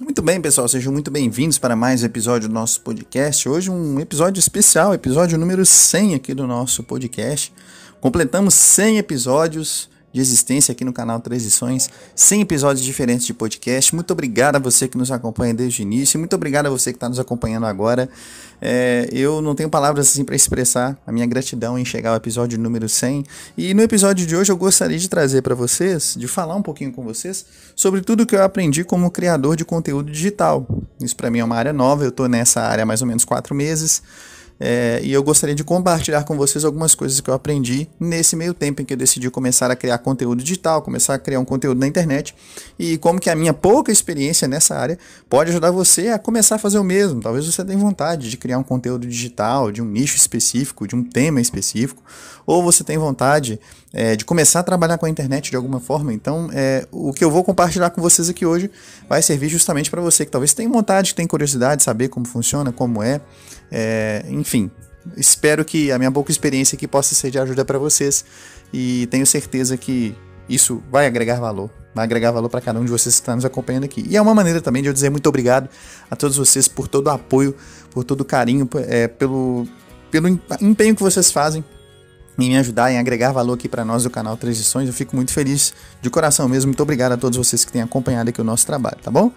Muito bem, pessoal, sejam muito bem-vindos para mais um episódio do nosso podcast. Hoje um episódio especial, episódio número 100 aqui do nosso podcast. Completamos 100 episódios de existência aqui no canal Transições, 100 episódios diferentes de podcast. Muito obrigado a você que nos acompanha desde o início, muito obrigado a você que está nos acompanhando agora. É, eu não tenho palavras assim para expressar a minha gratidão em chegar ao episódio número 100. E no episódio de hoje eu gostaria de trazer para vocês, de falar um pouquinho com vocês sobre tudo que eu aprendi como criador de conteúdo digital. Isso para mim é uma área nova, eu estou nessa área há mais ou menos quatro meses. É, e eu gostaria de compartilhar com vocês algumas coisas que eu aprendi nesse meio tempo em que eu decidi começar a criar conteúdo digital, começar a criar um conteúdo na internet e como que a minha pouca experiência nessa área pode ajudar você a começar a fazer o mesmo. Talvez você tenha vontade de criar um conteúdo digital, de um nicho específico, de um tema específico, ou você tem vontade é, de começar a trabalhar com a internet de alguma forma. Então, é, o que eu vou compartilhar com vocês aqui hoje vai servir justamente para você que talvez tenha vontade, que tem curiosidade de saber como funciona, como é, é enfim. Espero que a minha pouca experiência aqui possa ser de ajuda para vocês e tenho certeza que isso vai agregar valor, vai agregar valor para cada um de vocês que está nos acompanhando aqui. E é uma maneira também de eu dizer muito obrigado a todos vocês por todo o apoio, por todo o carinho, é, pelo, pelo empenho que vocês fazem em me ajudar, em agregar valor aqui para nós do canal Transições. Eu fico muito feliz de coração mesmo. Muito obrigado a todos vocês que têm acompanhado aqui o nosso trabalho, tá bom?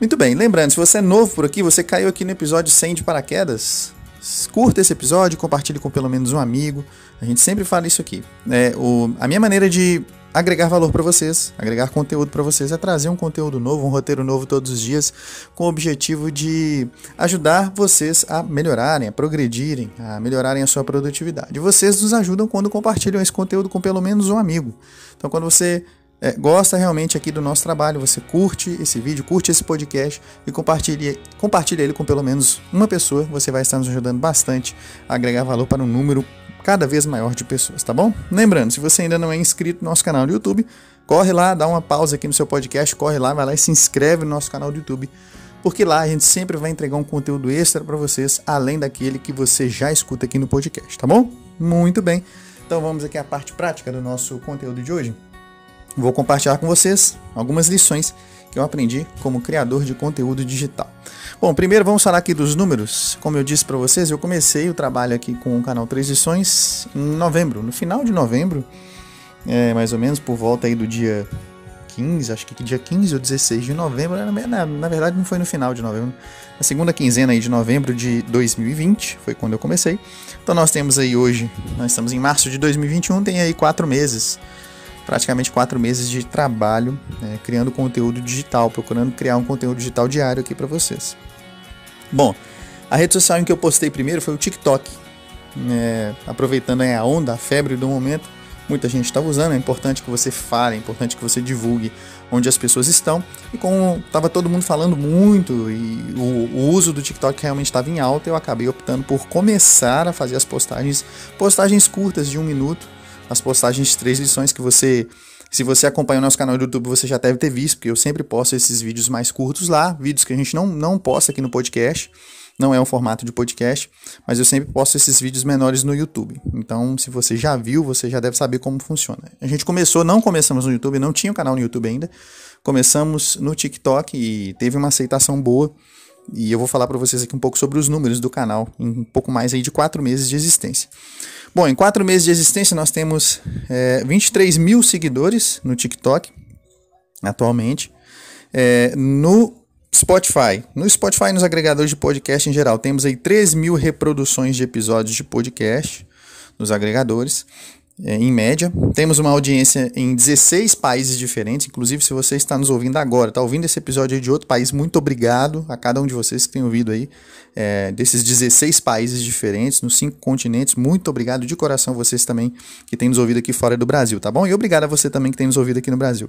Muito bem, lembrando, se você é novo por aqui, você caiu aqui no episódio 100 de paraquedas, curta esse episódio, compartilhe com pelo menos um amigo. A gente sempre fala isso aqui. É, o, a minha maneira de agregar valor para vocês, agregar conteúdo para vocês, é trazer um conteúdo novo, um roteiro novo todos os dias, com o objetivo de ajudar vocês a melhorarem, a progredirem, a melhorarem a sua produtividade. Vocês nos ajudam quando compartilham esse conteúdo com pelo menos um amigo. Então, quando você é, gosta realmente aqui do nosso trabalho, você curte esse vídeo, curte esse podcast e compartilhe, compartilhe ele com pelo menos uma pessoa, você vai estar nos ajudando bastante a agregar valor para um número cada vez maior de pessoas, tá bom? Lembrando, se você ainda não é inscrito no nosso canal do YouTube, corre lá, dá uma pausa aqui no seu podcast, corre lá, vai lá e se inscreve no nosso canal do YouTube, porque lá a gente sempre vai entregar um conteúdo extra para vocês, além daquele que você já escuta aqui no podcast, tá bom? Muito bem. Então vamos aqui à parte prática do nosso conteúdo de hoje. Vou compartilhar com vocês algumas lições que eu aprendi como criador de conteúdo digital. Bom, primeiro vamos falar aqui dos números. Como eu disse para vocês, eu comecei o trabalho aqui com o canal Três em novembro, no final de novembro, é, mais ou menos por volta aí do dia 15, acho que dia 15 ou 16 de novembro, na, na verdade não foi no final de novembro, na segunda quinzena aí de novembro de 2020, foi quando eu comecei. Então nós temos aí hoje, nós estamos em março de 2021, tem aí quatro meses praticamente quatro meses de trabalho né, criando conteúdo digital, procurando criar um conteúdo digital diário aqui para vocês. Bom, a rede social em que eu postei primeiro foi o TikTok. É, aproveitando a onda, a febre do momento, muita gente estava usando. É importante que você fale, é importante que você divulgue onde as pessoas estão. E como estava todo mundo falando muito e o, o uso do TikTok realmente estava em alta, eu acabei optando por começar a fazer as postagens, postagens curtas de um minuto as postagens de três lições que você se você acompanha o nosso canal do YouTube, você já deve ter visto, porque eu sempre posto esses vídeos mais curtos lá, vídeos que a gente não, não posta aqui no podcast, não é um formato de podcast, mas eu sempre posto esses vídeos menores no YouTube. Então, se você já viu, você já deve saber como funciona. A gente começou, não começamos no YouTube, não tinha o um canal no YouTube ainda, começamos no TikTok e teve uma aceitação boa. E eu vou falar para vocês aqui um pouco sobre os números do canal, em um pouco mais aí de quatro meses de existência. Bom, em quatro meses de existência nós temos é, 23 mil seguidores no TikTok, atualmente. É, no Spotify, no Spotify nos agregadores de podcast em geral, temos aí 3 mil reproduções de episódios de podcast nos agregadores é, em média. Temos uma audiência em 16 países diferentes, inclusive se você está nos ouvindo agora, está ouvindo esse episódio de outro país, muito obrigado a cada um de vocês que tem ouvido aí, é, desses 16 países diferentes, nos cinco continentes, muito obrigado de coração vocês também que têm nos ouvido aqui fora do Brasil, tá bom? E obrigado a você também que tem nos ouvido aqui no Brasil.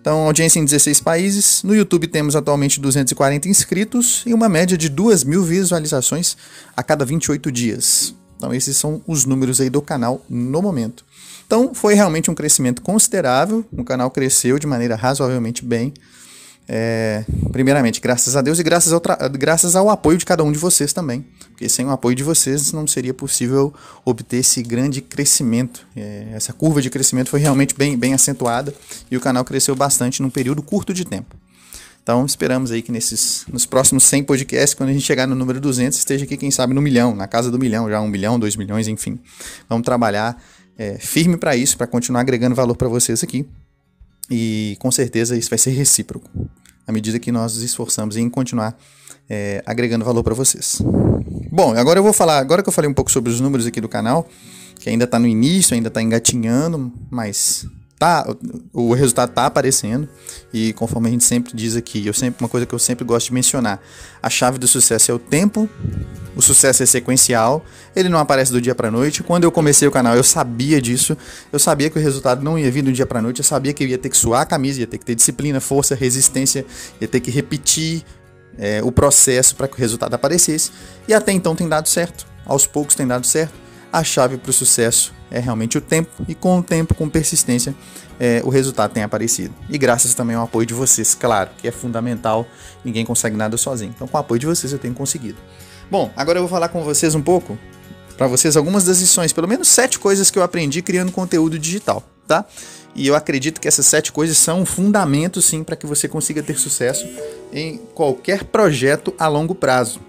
Então, audiência em 16 países, no YouTube temos atualmente 240 inscritos e uma média de 2 mil visualizações a cada 28 dias. Então, esses são os números aí do canal no momento. Então, foi realmente um crescimento considerável. O canal cresceu de maneira razoavelmente bem. É, primeiramente, graças a Deus e graças ao, graças ao apoio de cada um de vocês também. Porque sem o apoio de vocês não seria possível obter esse grande crescimento. É, essa curva de crescimento foi realmente bem, bem acentuada e o canal cresceu bastante num período curto de tempo. Então esperamos aí que nesses, nos próximos 100 podcasts, quando a gente chegar no número 200, esteja aqui, quem sabe, no milhão, na casa do milhão, já um milhão, dois milhões, enfim. Vamos trabalhar é, firme para isso, para continuar agregando valor para vocês aqui. E com certeza isso vai ser recíproco, à medida que nós nos esforçamos em continuar é, agregando valor para vocês. Bom, agora eu vou falar, agora que eu falei um pouco sobre os números aqui do canal, que ainda está no início, ainda está engatinhando, mas tá, o resultado está aparecendo e conforme a gente sempre diz aqui, eu sempre uma coisa que eu sempre gosto de mencionar, a chave do sucesso é o tempo, o sucesso é sequencial, ele não aparece do dia para noite. Quando eu comecei o canal, eu sabia disso, eu sabia que o resultado não ia vir do dia para noite, eu sabia que eu ia ter que suar a camisa, ia ter que ter disciplina, força, resistência, ia ter que repetir é, o processo para que o resultado aparecesse. E até então tem dado certo, aos poucos tem dado certo. A chave para o sucesso é realmente o tempo, e com o tempo, com persistência, é, o resultado tem aparecido. E graças também ao apoio de vocês, claro, que é fundamental, ninguém consegue nada sozinho. Então, com o apoio de vocês, eu tenho conseguido. Bom, agora eu vou falar com vocês um pouco, para vocês, algumas das lições, pelo menos sete coisas que eu aprendi criando conteúdo digital, tá? E eu acredito que essas sete coisas são um fundamento, sim, para que você consiga ter sucesso em qualquer projeto a longo prazo.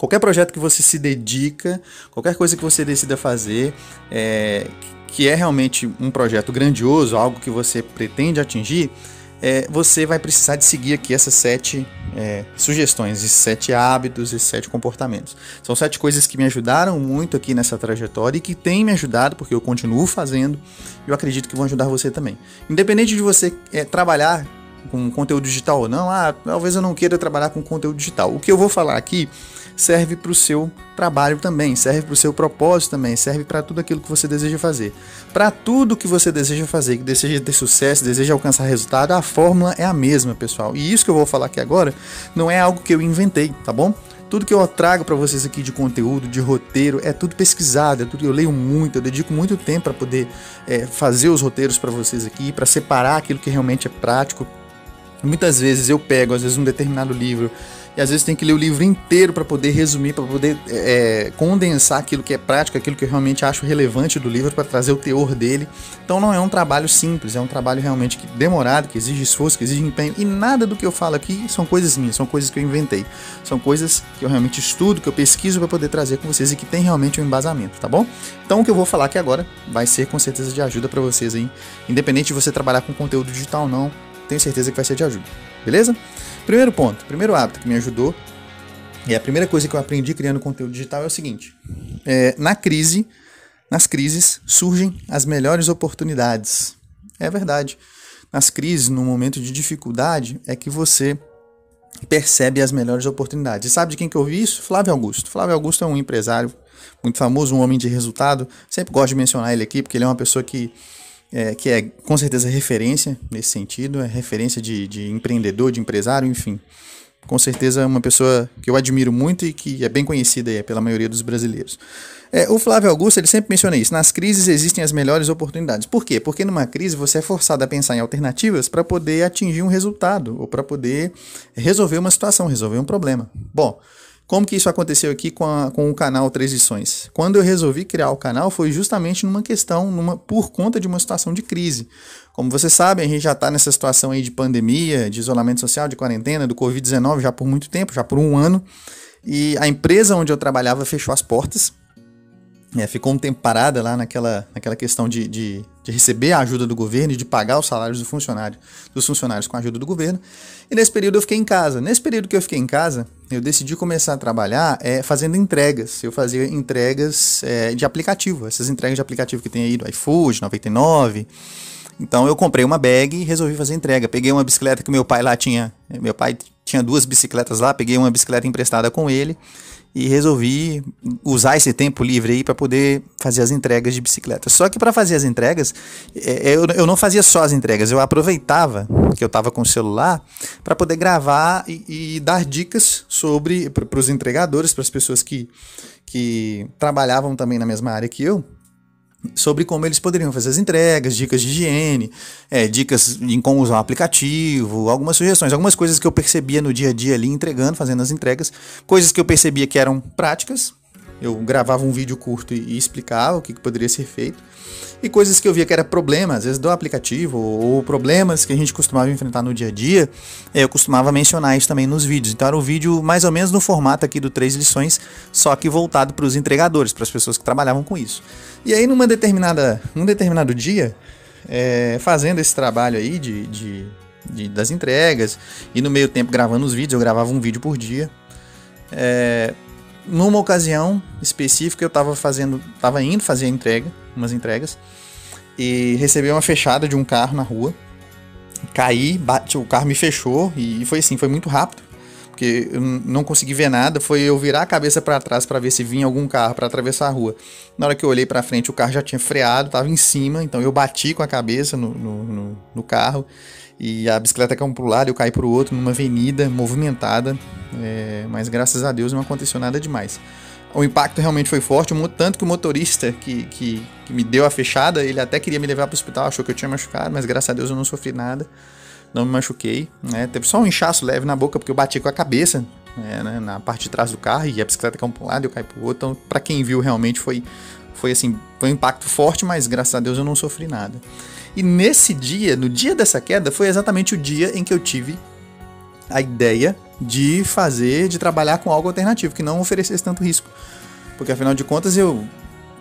Qualquer projeto que você se dedica, qualquer coisa que você decida fazer, é, que é realmente um projeto grandioso, algo que você pretende atingir, é, você vai precisar de seguir aqui essas sete é, sugestões, esses sete hábitos, esses sete comportamentos. São sete coisas que me ajudaram muito aqui nessa trajetória e que têm me ajudado, porque eu continuo fazendo e eu acredito que vão ajudar você também. Independente de você é, trabalhar com conteúdo digital ou não, ah, talvez eu não queira trabalhar com conteúdo digital. O que eu vou falar aqui serve para o seu trabalho também, serve para o seu propósito também, serve para tudo aquilo que você deseja fazer. Para tudo que você deseja fazer, que deseja ter sucesso, deseja alcançar resultado, a fórmula é a mesma, pessoal. E isso que eu vou falar aqui agora não é algo que eu inventei, tá bom? Tudo que eu trago para vocês aqui de conteúdo, de roteiro, é tudo pesquisado, é tudo eu leio muito, eu dedico muito tempo para poder é, fazer os roteiros para vocês aqui, para separar aquilo que realmente é prático. Muitas vezes eu pego, às vezes, um determinado livro e às vezes tem que ler o livro inteiro para poder resumir, para poder é, condensar aquilo que é prático, aquilo que eu realmente acho relevante do livro, para trazer o teor dele. Então não é um trabalho simples, é um trabalho realmente demorado, que exige esforço, que exige empenho. E nada do que eu falo aqui são coisas minhas, são coisas que eu inventei. São coisas que eu realmente estudo, que eu pesquiso para poder trazer com vocês e que tem realmente um embasamento, tá bom? Então o que eu vou falar aqui agora vai ser com certeza de ajuda para vocês aí, independente de você trabalhar com conteúdo digital ou não, tenho certeza que vai ser de ajuda. Beleza? Primeiro ponto, primeiro hábito que me ajudou, e a primeira coisa que eu aprendi criando conteúdo digital é o seguinte: é, na crise, nas crises surgem as melhores oportunidades. É verdade. Nas crises, no momento de dificuldade, é que você percebe as melhores oportunidades. E sabe de quem que eu vi isso? Flávio Augusto. Flávio Augusto é um empresário muito famoso, um homem de resultado. Sempre gosto de mencionar ele aqui, porque ele é uma pessoa que é, que é com certeza referência nesse sentido, é referência de, de empreendedor, de empresário, enfim. Com certeza é uma pessoa que eu admiro muito e que é bem conhecida pela maioria dos brasileiros. É, o Flávio Augusto ele sempre menciona isso. Nas crises existem as melhores oportunidades. Por quê? Porque numa crise você é forçado a pensar em alternativas para poder atingir um resultado ou para poder resolver uma situação, resolver um problema. Bom, como que isso aconteceu aqui com, a, com o canal Três? Quando eu resolvi criar o canal foi justamente numa questão, numa, por conta de uma situação de crise. Como vocês sabem, a gente já está nessa situação aí de pandemia, de isolamento social, de quarentena, do Covid-19 já por muito tempo, já por um ano. E a empresa onde eu trabalhava fechou as portas. É, ficou um tempo parada lá naquela, naquela questão de, de, de, receber a ajuda do governo e de pagar os salários do funcionário, dos funcionários com a ajuda do governo. E nesse período eu fiquei em casa. Nesse período que eu fiquei em casa, eu decidi começar a trabalhar é, fazendo entregas. Eu fazia entregas é, de aplicativo, essas entregas de aplicativo que tem aí do iFood, 99. Então eu comprei uma bag e resolvi fazer entrega. Peguei uma bicicleta que meu pai lá tinha. Meu pai tinha duas bicicletas lá, peguei uma bicicleta emprestada com ele e resolvi usar esse tempo livre aí para poder fazer as entregas de bicicleta. Só que para fazer as entregas, é, é, eu, não fazia só as entregas, eu aproveitava que eu estava com o celular para poder gravar e, e, dar dicas sobre para os entregadores, para as pessoas que, que trabalhavam também na mesma área que eu, sobre como eles poderiam fazer as entregas, dicas de higiene, é, dicas em como usar o aplicativo, algumas sugestões, algumas coisas que eu percebia no dia a dia ali entregando, fazendo as entregas, coisas que eu percebia que eram práticas Eu gravava um vídeo curto e, explicava o que, poderia ser feito. E coisas que eu via que era problema, às vezes do aplicativo, ou, problemas que a gente costumava enfrentar no dia a dia, eu costumava mencionar isso também nos vídeos. Então era um vídeo mais ou menos no formato aqui do Três Lições, só que voltado para os entregadores, para as pessoas que trabalhavam com isso. E aí, numa determinada, num determinado dia, é, fazendo esse trabalho aí de, de, de, das entregas e no meio tempo gravando os vídeos, eu gravava um vídeo por dia. É, numa ocasião específica eu estava fazendo, estava indo fazer entrega, umas entregas e recebi uma fechada de um carro na rua. Caí, bate, o carro me fechou e foi assim, foi muito rápido porque eu não consegui ver nada, foi eu virar a cabeça para trás para ver se vinha algum carro para atravessar a rua. Na hora que eu olhei para frente, o carro já tinha freado, estava em cima, então eu bati com a cabeça no, no, no, no carro e a bicicleta caiu para um lado, eu caí para o outro numa avenida movimentada, é, mas graças a Deus não aconteceu nada demais. O impacto realmente foi forte, tanto que o motorista que, que, que me deu a fechada, ele até queria me levar para o hospital, achou que eu tinha machucado, mas graças a Deus eu não sofri nada não me machuquei. Né? Teve só um inchaço leve na boca porque eu bati com a cabeça né, né na parte de trás do carro e a bicicleta caiu para um lado e eu caí para o outro. Então, para quem viu, realmente foi, foi assim, foi um impacto forte, mas graças a Deus eu não sofri nada. E nesse dia, no dia dessa queda, foi exatamente o dia em que eu tive a ideia de fazer, de trabalhar com algo alternativo que não oferecesse tanto risco. Porque afinal de contas eu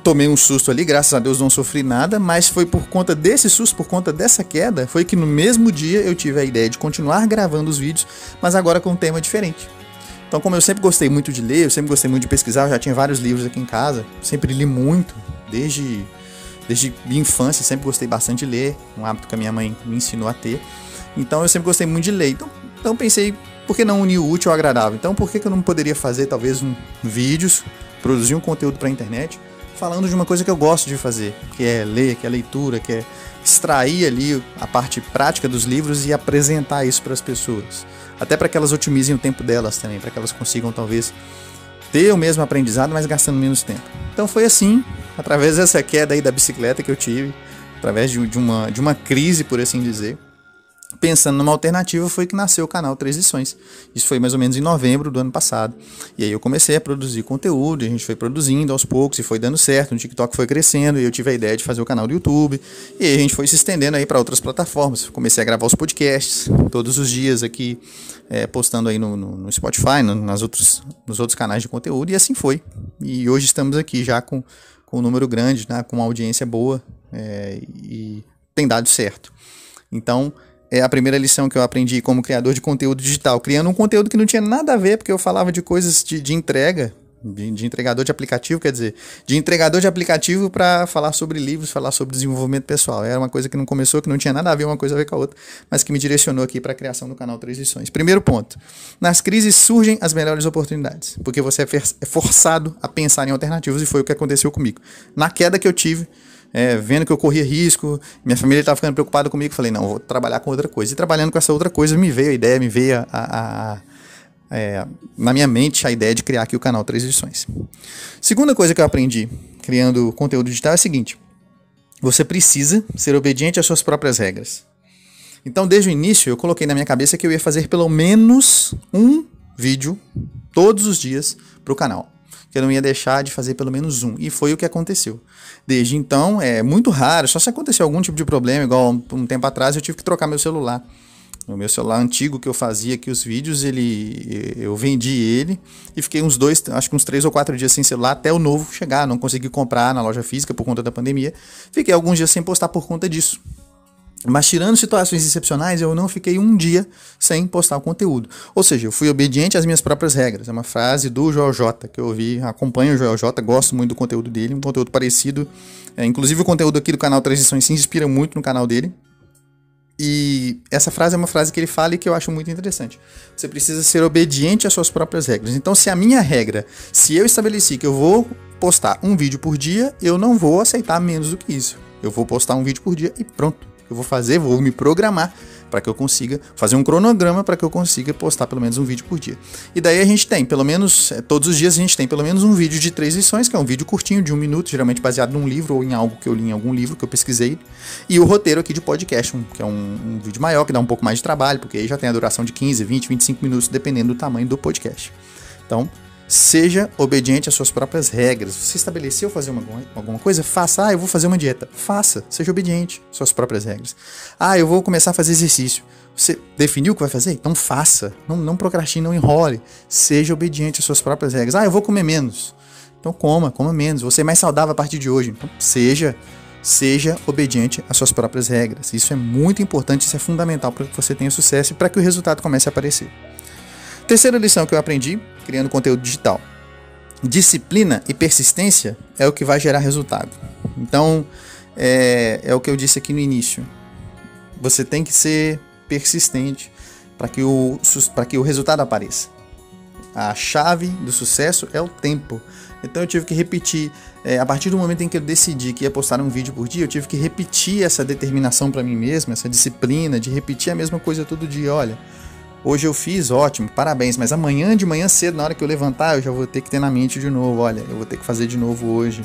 tomei um susto ali, graças a Deus não sofri nada, mas foi por conta desse susto, por conta dessa queda, foi que no mesmo dia eu tive a ideia de continuar gravando os vídeos, mas agora com um tema diferente. Então, como eu sempre gostei muito de ler, eu sempre gostei muito de pesquisar, eu já tinha vários livros aqui em casa, sempre li muito, desde, desde minha infância, sempre gostei bastante de ler, um hábito que a minha mãe me ensinou a ter. Então, eu sempre gostei muito de ler. Então, então pensei, por que não unir o útil ao agradável? Então, por que, que eu não poderia fazer, talvez, um vídeos, produzir um conteúdo para a internet, falando de uma coisa que eu gosto de fazer, que é ler, que é leitura, que é extrair ali a parte prática dos livros e apresentar isso para as pessoas. Até para que elas otimizem o tempo delas também, para que elas consigam talvez ter o mesmo aprendizado, mas gastando menos tempo. Então foi assim, através dessa queda aí da bicicleta que eu tive, através de, de uma, de uma crise, por assim dizer, pensando numa alternativa, foi que nasceu o canal Três Lições. Isso foi mais ou menos em novembro do ano passado. E aí eu comecei a produzir conteúdo, a gente foi produzindo aos poucos e foi dando certo. O TikTok foi crescendo e eu tive a ideia de fazer o canal do YouTube. E aí a gente foi se estendendo aí para outras plataformas. Comecei a gravar os podcasts todos os dias aqui, é, postando aí no, no, no Spotify, no, nas outros, nos outros canais de conteúdo. E assim foi. E hoje estamos aqui já com, com um número grande, né, com uma audiência boa é, e tem dado certo. Então, é a primeira lição que eu aprendi como criador de conteúdo digital, criando um conteúdo que não tinha nada a ver, porque eu falava de coisas de, de entrega, de, de, entregador de aplicativo, quer dizer, de entregador de aplicativo para falar sobre livros, falar sobre desenvolvimento pessoal. Era uma coisa que não começou, que não tinha nada a ver uma coisa a ver com a outra, mas que me direcionou aqui para a criação do canal Três Lições. Primeiro ponto: nas crises surgem as melhores oportunidades, porque você é, é forçado a pensar em alternativas e foi o que aconteceu comigo. Na queda que eu tive, é, vendo que eu corria risco, minha família estava ficando preocupada comigo, falei, não, vou trabalhar com outra coisa. E trabalhando com essa outra coisa, me veio a ideia, me veio a, a, a é, na minha mente a ideia de criar aqui o canal Três Lições. Segunda coisa que eu aprendi criando conteúdo digital é a seguinte: você precisa ser obediente às suas próprias regras. Então, desde o início, eu coloquei na minha cabeça que eu ia fazer pelo menos um vídeo todos os dias para o canal que eu não ia deixar de fazer pelo menos um. E foi o que aconteceu. Desde então, é muito raro, só se acontecer algum tipo de problema, igual um tempo atrás eu tive que trocar meu celular. O meu celular antigo que eu fazia aqui os vídeos, ele eu vendi ele e fiquei uns dois, acho que uns três ou quatro dias sem celular até o novo chegar. Não consegui comprar na loja física por conta da pandemia. Fiquei alguns dias sem postar por conta disso. Mas tirando situações excepcionais, eu não fiquei um dia sem postar conteúdo. Ou seja, eu fui obediente às minhas próprias regras. É uma frase do Joel J, que eu ouvi, acompanho o Joel J, gosto muito do conteúdo dele, um conteúdo parecido. É, inclusive o conteúdo aqui do canal Transições se inspira muito no canal dele. E essa frase é uma frase que ele fala e que eu acho muito interessante. Você precisa ser obediente às suas próprias regras. Então, se a minha regra, se eu estabeleci que eu vou postar um vídeo por dia, eu não vou aceitar menos do que isso. Eu vou postar um vídeo por dia e pronto eu vou fazer, vou me programar para que eu consiga fazer um cronograma para que eu consiga postar pelo menos um vídeo por dia. E daí a gente tem, pelo menos, é, todos os dias a gente tem pelo menos um vídeo de três lições, que é um vídeo curtinho de um minuto, geralmente baseado num livro ou em algo que eu li em algum livro que eu pesquisei. E o roteiro aqui de podcast, que é um, um vídeo maior, que dá um pouco mais de trabalho, porque aí já tem a duração de 15, 20, 25 minutos, dependendo do tamanho do podcast. Então, Seja obediente às suas próprias regras. Você estabeleceu fazer uma, alguma coisa? Faça. Ah, eu vou fazer uma dieta. Faça. Seja obediente às suas próprias regras. Ah, eu vou começar a fazer exercício. Você definiu o que vai fazer? Então faça. Não, não procrastine, não enrole. Seja obediente às suas próprias regras. Ah, eu vou comer menos. Então coma, coma menos. Você é mais saudável a partir de hoje. Então seja, seja obediente às suas próprias regras. Isso é muito importante, isso é fundamental para que você tenha sucesso e para que o resultado comece a aparecer. Terceira lição que eu aprendi criando conteúdo digital. Disciplina e persistência é o que vai gerar resultado. Então, é, é o que eu disse aqui no início. Você tem que ser persistente para que, o, que o resultado apareça. A chave do sucesso é o tempo. Então eu tive que repetir. É, a partir do momento em que eu decidi que ia postar um vídeo por dia, eu tive que repetir essa determinação para mim mesmo, essa disciplina de repetir a mesma coisa todo dia. Olha, Hoje eu fiz, ótimo, parabéns, mas amanhã de manhã cedo, na hora que eu levantar, eu já vou ter que ter na mente de novo, olha, eu vou ter que fazer de novo hoje,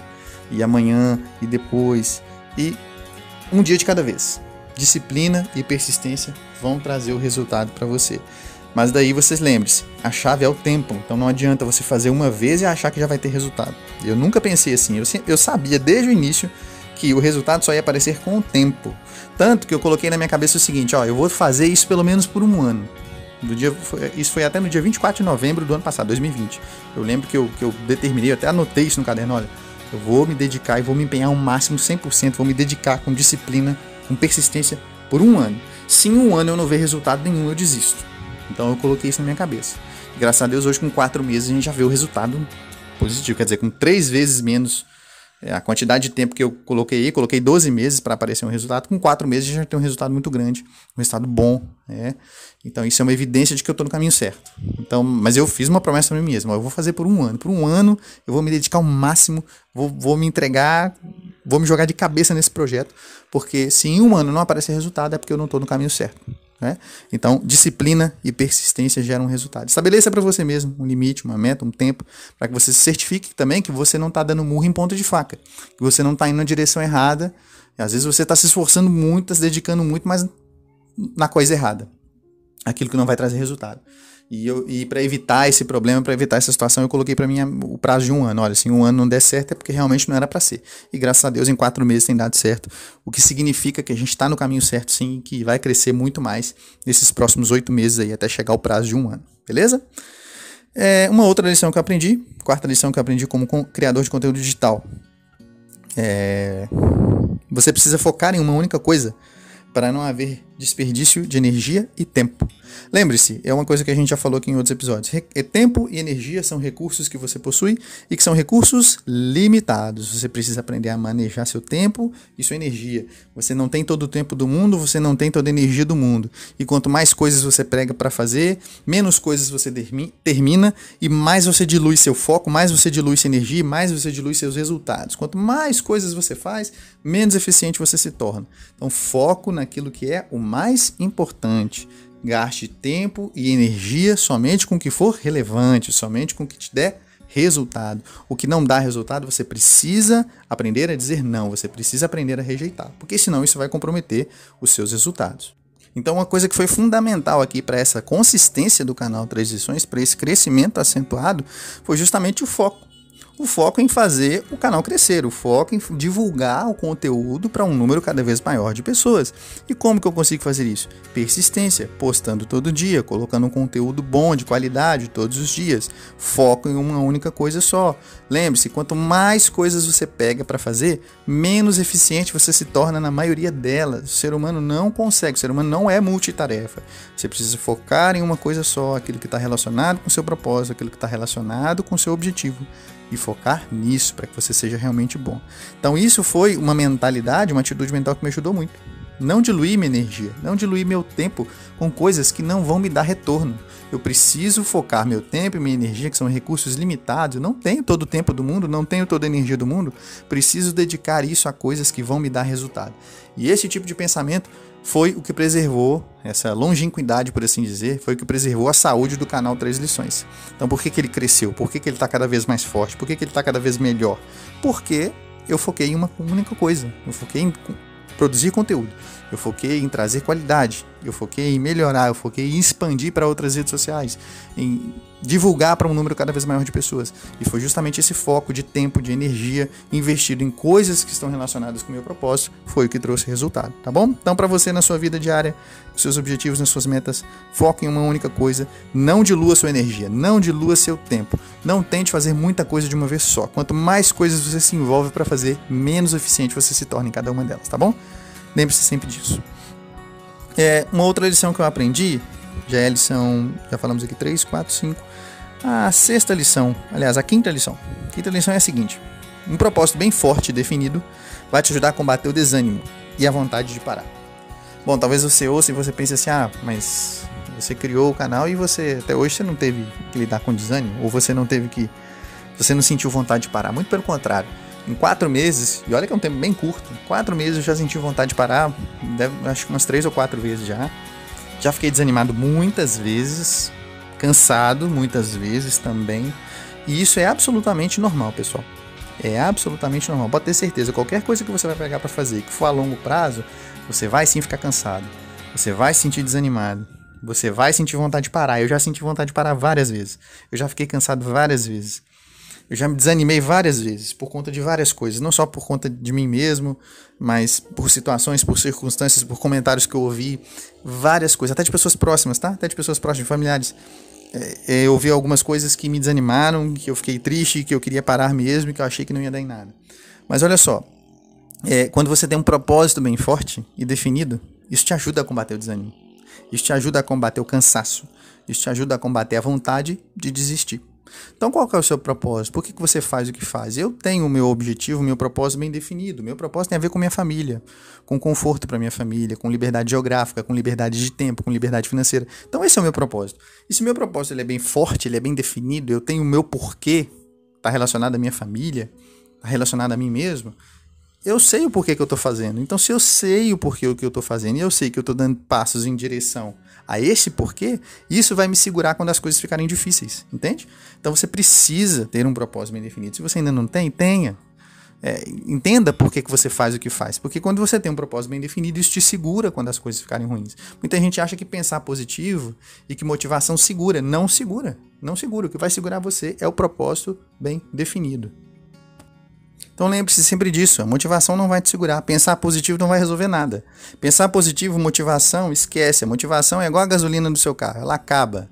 e amanhã, e depois, e um dia de cada vez. Disciplina e persistência vão trazer o resultado para você. Mas daí vocês lembrem-se, a chave é o tempo, então não adianta você fazer uma vez e achar que já vai ter resultado. Eu nunca pensei assim, eu, eu sabia desde o início que o resultado só ia aparecer com o tempo. Tanto que eu coloquei na minha cabeça o seguinte, ó, eu vou fazer isso pelo menos por um ano. Do dia, foi, isso foi até no dia 24 de novembro do ano passado, 2020. Eu lembro que eu, que eu determinei, eu até anotei isso no caderno, olha, eu vou me dedicar e vou me empenhar ao máximo 100%, vou me dedicar com disciplina, com persistência por um ano. Se em um ano eu não ver resultado nenhum, eu desisto. Então eu coloquei isso na minha cabeça. E, graças a Deus, hoje com quatro meses a gente já vê o resultado positivo, quer dizer, com três vezes menos a quantidade de tempo que eu coloquei coloquei 12 meses para aparecer um resultado, com 4 meses já tem um resultado muito grande, um resultado bom, né? Então isso é uma evidência de que eu estou no caminho certo. Então, mas eu fiz uma promessa para mim mesmo, eu vou fazer por um ano. Por um ano eu vou me dedicar ao máximo, vou, vou me entregar, vou me jogar de cabeça nesse projeto, porque se em um ano não aparecer resultado é porque eu não estou no caminho certo. Né? Então, disciplina e persistência geram resultado. Estabeleça para você mesmo um limite, uma meta, um tempo, para que você se certifique também que você não está dando murro em ponta de faca, que você não está indo na direção errada. Às vezes você está se esforçando muito, está se dedicando muito, mas na coisa errada. Aquilo que não vai trazer resultado. E, e para evitar esse problema, para evitar essa situação, eu coloquei para mim o prazo de um ano. Olha, se um ano não der certo é porque realmente não era para ser. E graças a Deus, em quatro meses tem dado certo. O que significa que a gente está no caminho certo, sim, que vai crescer muito mais nesses próximos oito meses aí, até chegar ao prazo de um ano. Beleza? É, uma outra lição que eu aprendi, quarta lição que eu aprendi como criador de conteúdo digital. É, você precisa focar em uma única coisa para não haver desperdício de energia e tempo. Lembre-se, é uma coisa que a gente já falou aqui em outros episódios. É tempo e energia são recursos que você possui e que são recursos limitados. Você precisa aprender a manejar seu tempo e sua energia. Você não tem todo o tempo do mundo, você não tem toda a energia do mundo. E quanto mais coisas você prega para fazer, menos coisas você termina e mais você dilui seu foco, mais você dilui sua energia, mais você dilui seus resultados. Quanto mais coisas você faz, menos eficiente você se torna. Então, foco naquilo que é o mais importante. Gaste tempo e energia somente com o que for relevante, somente com o que te der resultado. O que não dá resultado, você precisa aprender a dizer não, você precisa aprender a rejeitar, porque senão isso vai comprometer os seus resultados. Então, uma coisa que foi fundamental aqui para essa consistência do canal Transições, para esse crescimento acentuado, foi justamente o foco o foco em fazer o canal crescer, o foco em divulgar o conteúdo para um número cada vez maior de pessoas. E como que eu consigo fazer isso? Persistência, postando todo dia, colocando um conteúdo bom, de qualidade, todos os dias. Foco em uma única coisa só. Lembre-se, quanto mais coisas você pega para fazer, menos eficiente você se torna na maioria delas. O ser humano não consegue, o ser humano não é multitarefa. Você precisa focar em uma coisa só, aquilo que está relacionado com o seu propósito, aquilo que está relacionado com o seu objetivo e focar nisso para que você seja realmente bom. Então isso foi uma mentalidade, uma atitude mental que me ajudou muito. Não diluir minha energia, não diluir meu tempo com coisas que não vão me dar retorno. Eu preciso focar meu tempo e minha energia, que são recursos limitados. Eu não tenho todo o tempo do mundo, não tenho toda a energia do mundo. Preciso dedicar isso a coisas que vão me dar resultado. E esse tipo de pensamento foi o que preservou, essa longínquidade, por assim dizer, foi o que preservou a saúde do canal Três Lições. Então, por que, que ele cresceu? Por que, que ele está cada vez mais forte? Por que, que ele está cada vez melhor? Porque eu foquei em uma única coisa. Eu foquei em produzir conteúdo. Eu foquei em trazer qualidade. eu foquei em melhorar, eu foquei em expandir para outras redes sociais, em divulgar para um número cada vez maior de pessoas. E foi justamente esse foco de tempo, de energia investido em coisas que estão relacionadas com o meu propósito, foi o que trouxe resultado, tá bom? Então, para você na sua vida diária, seus objetivos, nas suas metas, foque em uma única coisa, não dilua sua energia, não dilua seu tempo. Não tente fazer muita coisa de uma vez só. Quanto mais coisas você se envolve para fazer, menos eficiente você se torna em cada uma delas, tá bom? Lembre-se sempre disso. É, uma outra lição que eu aprendi, já é lição, já falamos aqui 3, 4, 5. A sexta lição, aliás, a quinta lição. A quinta lição é a seguinte: um propósito bem forte e definido vai te ajudar a combater o desânimo e a vontade de parar. Bom, talvez você ouça e você pense assim: ah, mas você criou o canal e você até hoje você não teve que lidar com desânimo, ou você não teve que. Você não sentiu vontade de parar. Muito pelo contrário. Em quatro meses, e olha que é um tempo bem curto, quatro meses eu já senti vontade de parar, deve, acho que umas três ou quatro vezes já. Já fiquei desanimado muitas vezes, cansado muitas vezes também. E isso é absolutamente normal, pessoal. É absolutamente normal. Pode ter certeza, qualquer coisa que você vai pegar para fazer que for a longo prazo, você vai sim ficar cansado. Você vai se sentir desanimado. Você vai sentir vontade de parar. Eu já senti vontade de parar várias vezes. Eu já fiquei cansado várias vezes. Eu já me desanimei várias vezes por conta de várias coisas, não só por conta de mim mesmo, mas por situações, por circunstâncias, por comentários que eu ouvi, várias coisas, até de pessoas próximas, tá? Até de pessoas próximas, familiares. É, é, eu ouvi algumas coisas que me desanimaram, que eu fiquei triste, que eu queria parar mesmo, que eu achei que não ia dar em nada. Mas olha só, é, quando você tem um propósito bem forte e definido, isso te ajuda a combater o desânimo. Isso te ajuda a combater o cansaço. Isso te ajuda a combater a vontade de desistir. Então, qual é o seu propósito? Por que, que você faz o que faz? Eu tenho o meu objetivo, o meu propósito bem definido. Meu propósito tem a ver com minha família, com conforto para minha família, com liberdade geográfica, com liberdade de tempo, com liberdade financeira. Então, esse é o meu propósito. E se o meu propósito ele é bem forte, ele é bem definido, eu tenho o meu porquê, está relacionado à minha família, está relacionado a mim mesmo, eu sei o porquê que eu estou fazendo. Então, se eu sei o porquê que eu estou fazendo e eu sei que eu estou dando passos em direção a esse porquê, isso vai me segurar quando as coisas ficarem difíceis, entende? Então, você precisa ter um propósito bem definido. Se você ainda não tem, tenha. É, entenda por que, que você faz o que faz. Porque quando você tem um propósito bem definido, isso te segura quando as coisas ficarem ruins. Muita gente acha que pensar positivo e que motivação segura. Não segura. Não segura. O que vai segurar você é o propósito bem definido. Então lembre-se sempre disso, a motivação não vai te segurar. Pensar positivo não vai resolver nada. Pensar positivo, motivação, esquece. A motivação é igual a gasolina do seu carro, ela acaba.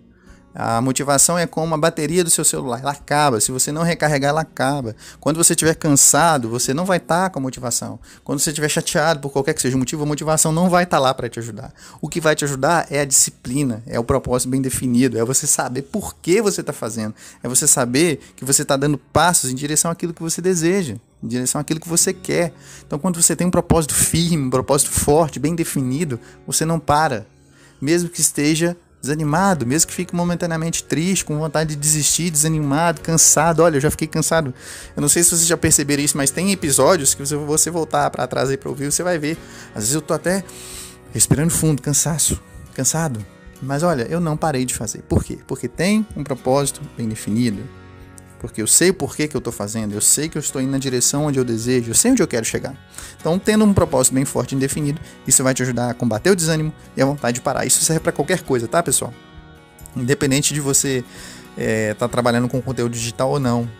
A motivação é como a bateria do seu celular, ela acaba. Se você não recarregar, ela acaba. Quando você estiver cansado, você não vai estar tá com a motivação. Quando você estiver chateado por qualquer que seja o motivo, a motivação não vai estar tá lá para te ajudar. O que vai te ajudar é a disciplina, é o propósito bem definido, é você saber por que você está fazendo, é você saber que você está dando passos em direção àquilo que você deseja, em direção àquilo que você quer. Então, quando você tem um propósito firme, um propósito forte, bem definido, você não para, mesmo que esteja desanimado, mesmo que fique momentaneamente triste, com vontade de desistir, desanimado, cansado. Olha, eu já fiquei cansado. Eu não sei se vocês já perceberam isso, mas tem episódios que se você voltar para trás aí para ouvir, você vai ver. Às vezes eu tô até respirando fundo, cansaço, cansado. Mas olha, eu não parei de fazer. Por quê? Porque tem um propósito bem definido, porque eu sei o porquê que eu estou fazendo, eu sei que eu estou indo na direção onde eu desejo, eu sei onde eu quero chegar. Então, tendo um propósito bem forte e indefinido, isso vai te ajudar a combater o desânimo e a vontade de parar. Isso serve para qualquer coisa, tá, pessoal? Independente de você estar é, tá trabalhando com conteúdo digital ou não,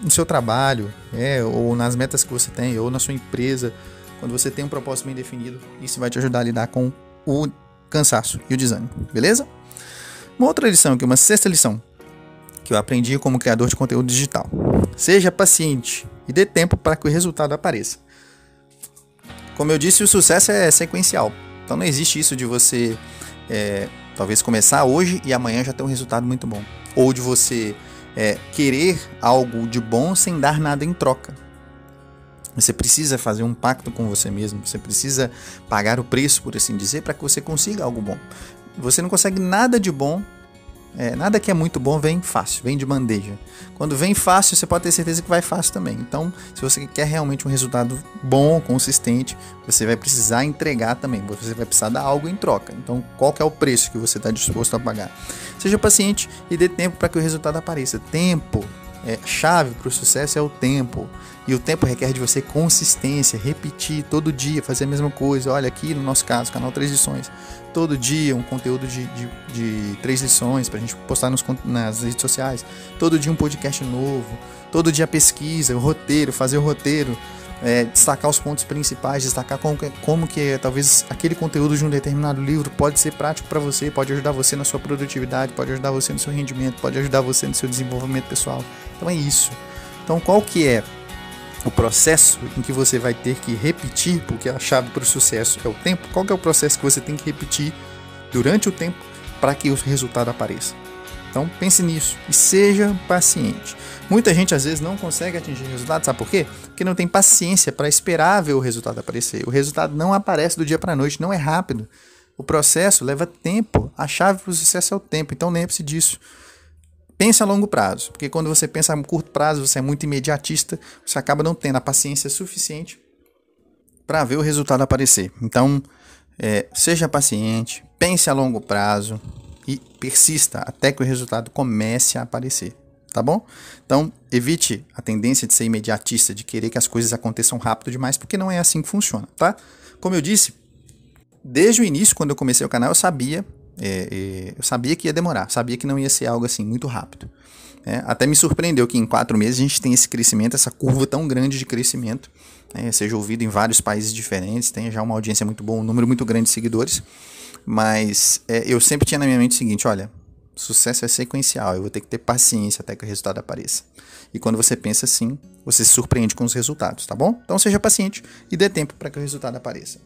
no seu trabalho, é, ou nas metas que você tem, ou na sua empresa, quando você tem um propósito bem definido, isso vai te ajudar a lidar com o cansaço e o desânimo, beleza? Uma outra lição aqui, uma sexta lição que eu aprendi como criador de conteúdo digital. Seja paciente e dê tempo para que o resultado apareça. Como eu disse, o sucesso é sequencial. Então não existe isso de você é, talvez começar hoje e amanhã já ter um resultado muito bom. Ou de você é, querer algo de bom sem dar nada em troca. Você precisa fazer um pacto com você mesmo, você precisa pagar o preço, por assim dizer, para que você consiga algo bom. Você não consegue nada de bom é, nada que é muito bom vem fácil, vem de bandeja. Quando vem fácil, você pode ter certeza que vai fácil também. Então, se você quer realmente um resultado bom, consistente, você vai precisar entregar também. Você vai precisar dar algo em troca. Então, qual é o preço que você está disposto a pagar? Seja paciente e dê tempo para que o resultado apareça. Tempo. é, chave para o sucesso é o tempo. E o tempo requer de você consistência, repetir todo dia, fazer a mesma coisa. Olha, aqui no nosso caso, canal Três todo dia um conteúdo de, de, de três lições para a gente postar nos, nas redes sociais. Todo dia um podcast novo, todo dia pesquisa, o roteiro, fazer o roteiro é, destacar os pontos principais, destacar como que, como que talvez aquele conteúdo de um determinado livro pode ser prático para você, pode ajudar você na sua produtividade, pode ajudar você no seu rendimento, pode ajudar você no seu desenvolvimento pessoal. Então é isso. Então qual que é o processo em que você vai ter que repetir, porque a chave para o sucesso é o tempo, qual é o processo que você tem que repetir durante o tempo para que o resultado apareça? Então pense nisso e seja paciente. Muita gente às vezes não consegue atingir resultados, sabe por quê? Porque não tem paciência para esperar ver o resultado aparecer. O resultado não aparece do dia para a noite, não é rápido. O processo leva tempo. A chave para o sucesso é o tempo, então lembre-se disso. Pense a longo prazo, porque quando você pensa a curto prazo, você é muito imediatista, você acaba não tendo a paciência suficiente para ver o resultado aparecer. Então, é, seja paciente, pense a longo prazo, e persista até que o resultado comece a aparecer, tá bom? Então, evite a tendência de ser imediatista, de querer que as coisas aconteçam rápido demais, porque não é assim que funciona, tá? Como eu disse, desde o início, quando eu comecei o canal, eu sabia, é, é, eu sabia que ia demorar, sabia que não ia ser algo assim muito rápido. É, até me surpreendeu que em quatro meses a gente tem esse crescimento, essa curva tão grande de crescimento, né, seja ouvido em vários países diferentes, tem já uma audiência muito boa, um número muito grande de seguidores. Mas é, eu sempre tinha na minha mente o seguinte: olha, sucesso é sequencial, eu vou ter que ter paciência até que o resultado apareça. E quando você pensa assim, você se surpreende com os resultados, tá bom? Então seja paciente e dê tempo para que o resultado apareça.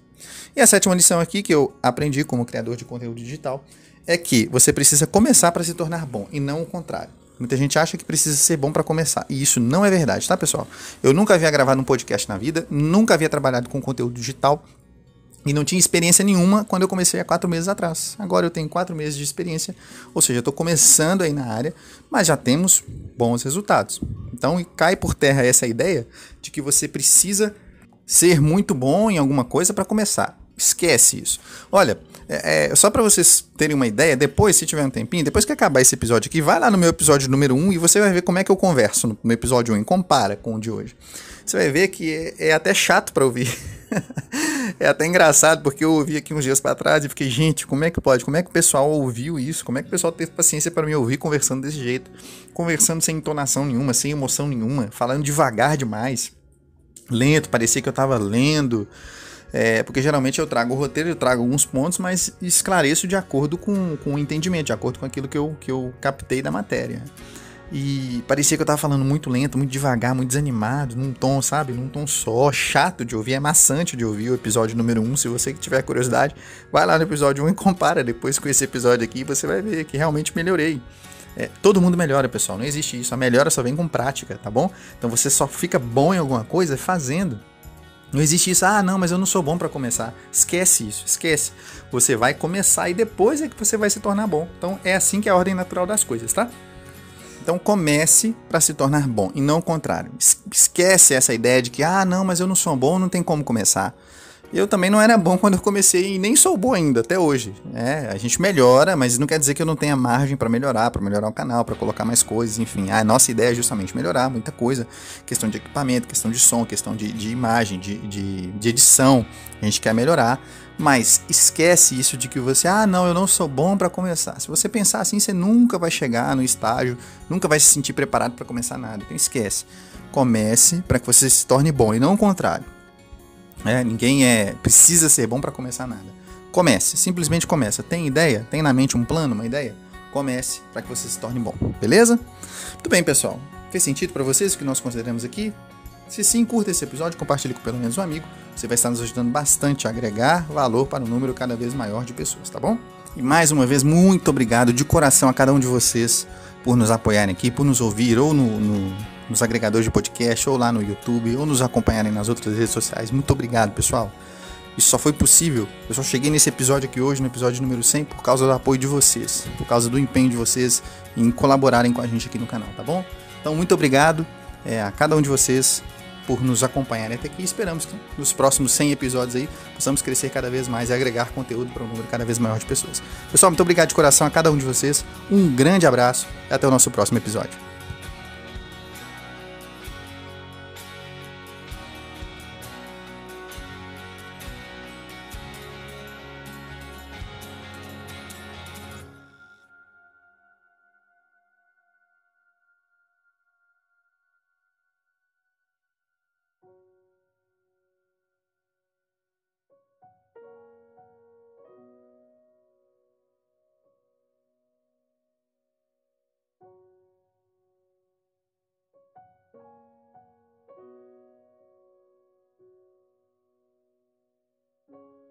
E a sétima lição aqui que eu aprendi como criador de conteúdo digital é que você precisa começar para se tornar bom e não o contrário. Muita gente acha que precisa ser bom para começar. E isso não é verdade, tá, pessoal? Eu nunca havia gravado um podcast na vida, nunca havia trabalhado com conteúdo digital e não tinha experiência nenhuma quando eu comecei há quatro meses atrás. Agora eu tenho quatro meses de experiência, ou seja, estou começando aí na área, mas já temos bons resultados. Então cai por terra essa ideia de que você precisa ser muito bom em alguma coisa para começar. Esquece isso. Olha, é, é, só para vocês terem uma ideia, depois, se tiver um tempinho, depois que acabar esse episódio aqui, vai lá no meu episódio número 1 e você vai ver como é que eu converso no, no episódio 1 e compara com o de hoje. Você vai ver que é, é até chato para ouvir. é até engraçado, porque eu ouvi aqui uns dias para trás e fiquei, gente, como é que pode? Como é que o pessoal ouviu isso? Como é que o pessoal teve paciência para me ouvir conversando desse jeito? Conversando sem entonação nenhuma, sem emoção nenhuma, falando devagar demais, lento, parecia que eu tava lendo. É, porque geralmente eu trago o roteiro, eu trago alguns pontos, mas esclareço de acordo com, com o entendimento, de acordo com aquilo que eu, que eu captei da matéria. E parecia que eu tava falando muito lento, muito devagar, muito desanimado, num tom, sabe? Num tom só, chato de ouvir, é maçante de ouvir o episódio número 1. Um. Se você tiver curiosidade, vai lá no episódio 1 um e compara depois com esse episódio aqui, você vai ver que realmente melhorei. É, todo mundo melhora, pessoal, não existe isso. A melhora só vem com prática, tá bom? Então você só fica bom em alguma coisa fazendo. Não existe isso, ah, não, mas eu não sou bom para começar. Esquece isso, esquece. Você vai começar e depois é que você vai se tornar bom. Então é assim que é a ordem natural das coisas, tá? Então comece para se tornar bom e não o contrário. Esquece essa ideia de que, ah, não, mas eu não sou bom, não tem como começar. Eu também não era bom quando eu comecei e nem sou bom ainda, até hoje. É, a gente melhora, mas não quer dizer que eu não tenha margem para melhorar, para melhorar o canal, para colocar mais coisas, enfim. A nossa ideia é justamente melhorar muita coisa. Questão de equipamento, questão de som, questão de, de imagem, de, de, de edição. A gente quer melhorar. Mas esquece isso de que você, ah, não, eu não sou bom para começar. Se você pensar assim, você nunca vai chegar no estágio, nunca vai se sentir preparado para começar nada. Então esquece. Comece para que você se torne bom e não o contrário. É, ninguém é precisa ser bom para começar nada. Comece, simplesmente começa. Tem ideia? Tem na mente um plano, uma ideia? Comece para que você se torne bom, beleza? Muito bem, pessoal. Fez sentido para vocês o que nós consideramos aqui? Se sim, curta esse episódio, compartilhe com pelo menos um amigo. Você vai estar nos ajudando bastante a agregar valor para um número cada vez maior de pessoas, tá bom? E mais uma vez, muito obrigado de coração a cada um de vocês por nos apoiarem aqui, por nos ouvir ou no, no, nos agregadores de podcast, ou lá no YouTube, ou nos acompanharem nas outras redes sociais. Muito obrigado, pessoal. Isso só foi possível. Eu só cheguei nesse episódio aqui hoje, no episódio número 100, por causa do apoio de vocês, por causa do empenho de vocês em colaborarem com a gente aqui no canal, tá bom? Então, muito obrigado é, a cada um de vocês por nos acompanharem até aqui. Esperamos que nos próximos 100 episódios aí possamos crescer cada vez mais e agregar conteúdo para um número cada vez maior de pessoas. Pessoal, muito obrigado de coração a cada um de vocês. Um grande abraço e até o nosso próximo episódio. you.